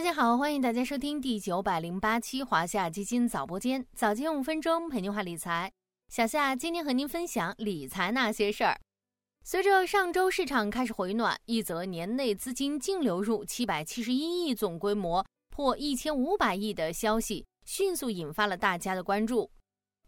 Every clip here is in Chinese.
大家好，欢迎大家收听第九百零八期华夏基金早播间，早间五分钟陪您话理财。小夏今天和您分享理财那些事儿。随着上周市场开始回暖，一则年内资金净流入七百七十一亿，总规模破一千五百亿的消息，迅速引发了大家的关注。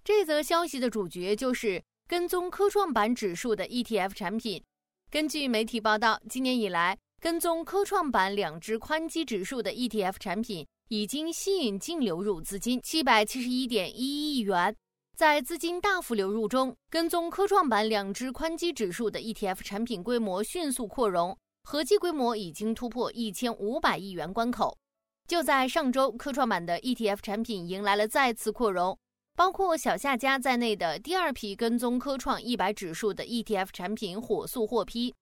这则消息的主角就是跟踪科创板指数的 ETF 产品。根据媒体报道，今年以来，跟踪科创板两只宽基指数的 ETF 产品已经吸引净流入资金七百七十一点一亿元。在资金大幅流入中，跟踪科创板两只宽基指数的 ETF 产品规模迅速扩容，合计规模已经突破一千五百亿元关口。就在上周，科创板的 ETF 产品迎来了再次扩容，包括小夏家在内的第二批跟踪科创一百指数的 ETF 产品火速获批。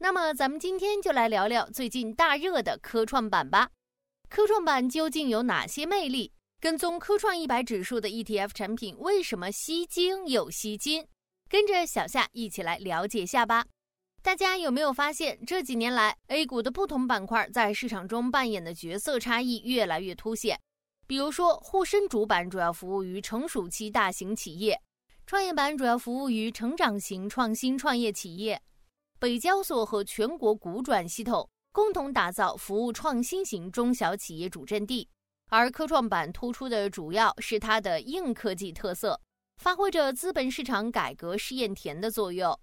那么，咱们今天就来聊聊最近大热的科创板吧。科创板究竟有哪些魅力？跟踪科创一百指数的 ETF 产品为什么吸睛又吸金？跟着小夏一起来了解下吧。大家有没有发现，这几年来 A 股的不同板块在市场中扮演的角色差异越来越凸显？比如说，沪深主板主要服务于成熟期大型企业，创业板主要服务于成长型创新创业企业。北交所和全国股转系统共同打造服务创新型中小企业主阵地，而科创板突出的主要是它的硬科技特色，发挥着资本市场改革试验田的作用。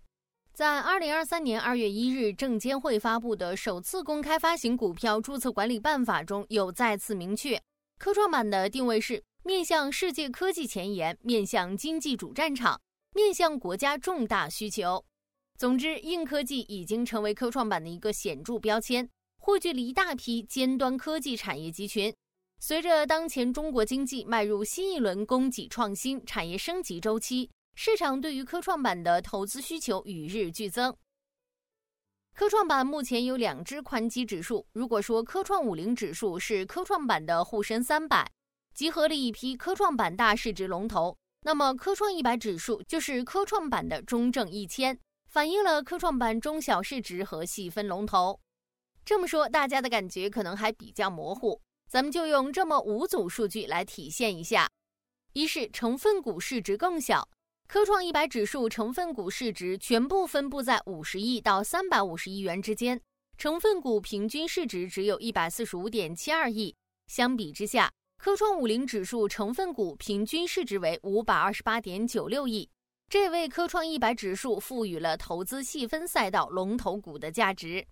在二零二三年二月一日，证监会发布的首次公开发行股票注册管理办法中有再次明确，科创板的定位是面向世界科技前沿，面向经济主战场，面向国家重大需求。总之，硬科技已经成为科创板的一个显著标签，汇聚了一大批尖端科技产业集群。随着当前中国经济迈入新一轮供给创新、产业升级周期，市场对于科创板的投资需求与日俱增。科创板目前有两只宽基指数，如果说科创五零指数是科创板的沪深三百，集合了一批科创板大市值龙头，那么科创一百指数就是科创板的中证一千。反映了科创板中小市值和细分龙头。这么说，大家的感觉可能还比较模糊，咱们就用这么五组数据来体现一下：一是成分股市值更小，科创一百指数成分股市值全部分布在五十亿到三百五十亿元之间，成分股平均市值只有一百四十五点七二亿。相比之下，科创五零指数成分股平均市值为五百二十八点九六亿。这为科创一百指数赋予了投资细分赛道龙头股的价值。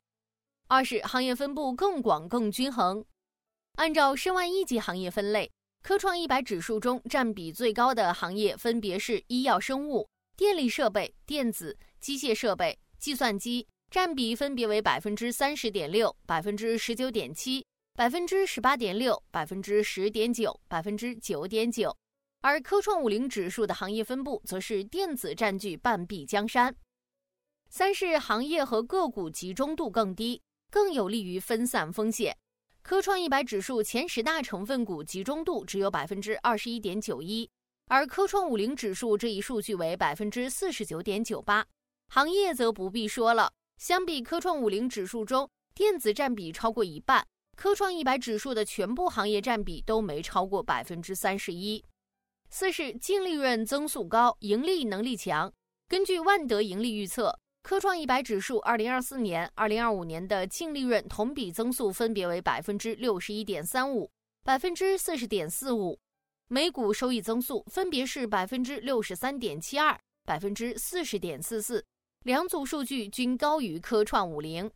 二是行业分布更广更均衡。按照申万一级行业分类，科创一百指数中占比最高的行业分别是医药生物、电力设备、电子、机械设备、计算机，占比分别为百分之三十点六、百分之十九点七、百分之十八点六、百分之十点九、百分之九点九。而科创五零指数的行业分布则是电子占据半壁江山。三是行业和个股集中度更低，更有利于分散风险。科创一百指数前十大成分股集中度只有百分之二十一点九一，而科创五零指数这一数据为百分之四十九点九八。行业则不必说了，相比科创五零指数中电子占比超过一半，科创一百指数的全部行业占比都没超过百分之三十一。四是净利润增速高，盈利能力强。根据万德盈利预测，科创一百指数二零二四年、二零二五年的净利润同比增速分别为百分之六十一点三五、百分之四十点四五，每股收益增速分别是百分之六十三点七二、百分之四十点四四，两组数据均高于科创五零。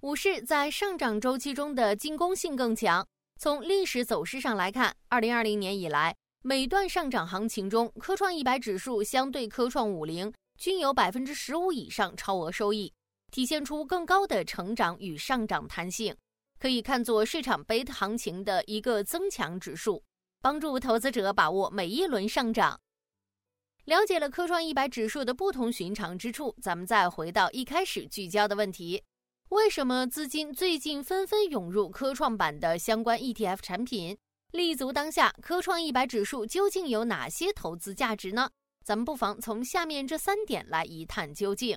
五是，在上涨周期中的进攻性更强。从历史走势上来看，二零二零年以来。每段上涨行情中，科创一百指数相对科创五零均有百分之十五以上超额收益，体现出更高的成长与上涨弹性，可以看作市场贝塔行情的一个增强指数，帮助投资者把握每一轮上涨。了解了科创一百指数的不同寻常之处，咱们再回到一开始聚焦的问题：为什么资金最近纷纷涌入科创板的相关 ETF 产品？立足当下，科创一百指数究竟有哪些投资价值呢？咱们不妨从下面这三点来一探究竟。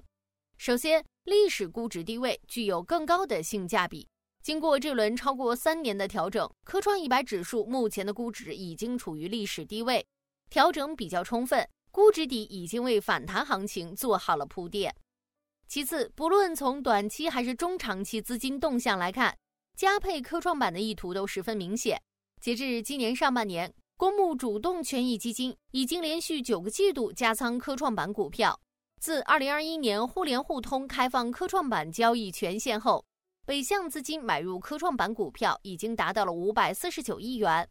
首先，历史估值低位具有更高的性价比，经过这轮超过三年的调整，科创一百指数目前的估值已经处于历史低位，调整比较充分，估值底已经为反弹行情做好了铺垫。其次，不论从短期还是中长期资金动向来看，加配科创板的意图都十分明显。截至今年上半年，公募主动权益基金已经连续九个季度加仓科创板股票。自二零二一年互联互通开放科创板交易权限后，北向资金买入科创板股票已经达到了五百四十九亿元。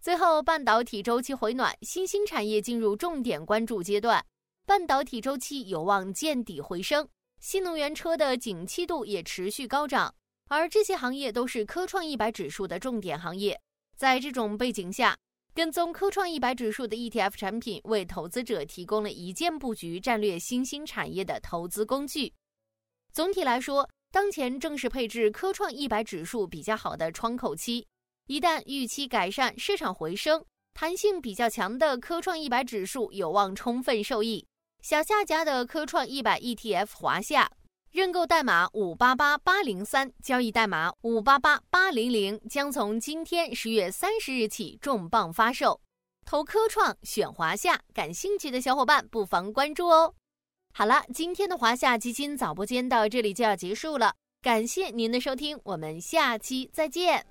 最后，半导体周期回暖，新兴产业进入重点关注阶段，半导体周期有望见底回升，新能源车的景气度也持续高涨，而这些行业都是科创一百指数的重点行业。在这种背景下，跟踪科创一百指数的 ETF 产品为投资者提供了一键布局战略新兴产业的投资工具。总体来说，当前正是配置科创一百指数比较好的窗口期。一旦预期改善，市场回升，弹性比较强的科创一百指数有望充分受益。小夏家的科创一百 ETF 华夏。认购代码五八八八零三，交易代码五八八八零零，将从今天十月三十日起重磅发售。投科创选华夏，感兴趣的小伙伴不妨关注哦。好了，今天的华夏基金早播间到这里就要结束了，感谢您的收听，我们下期再见。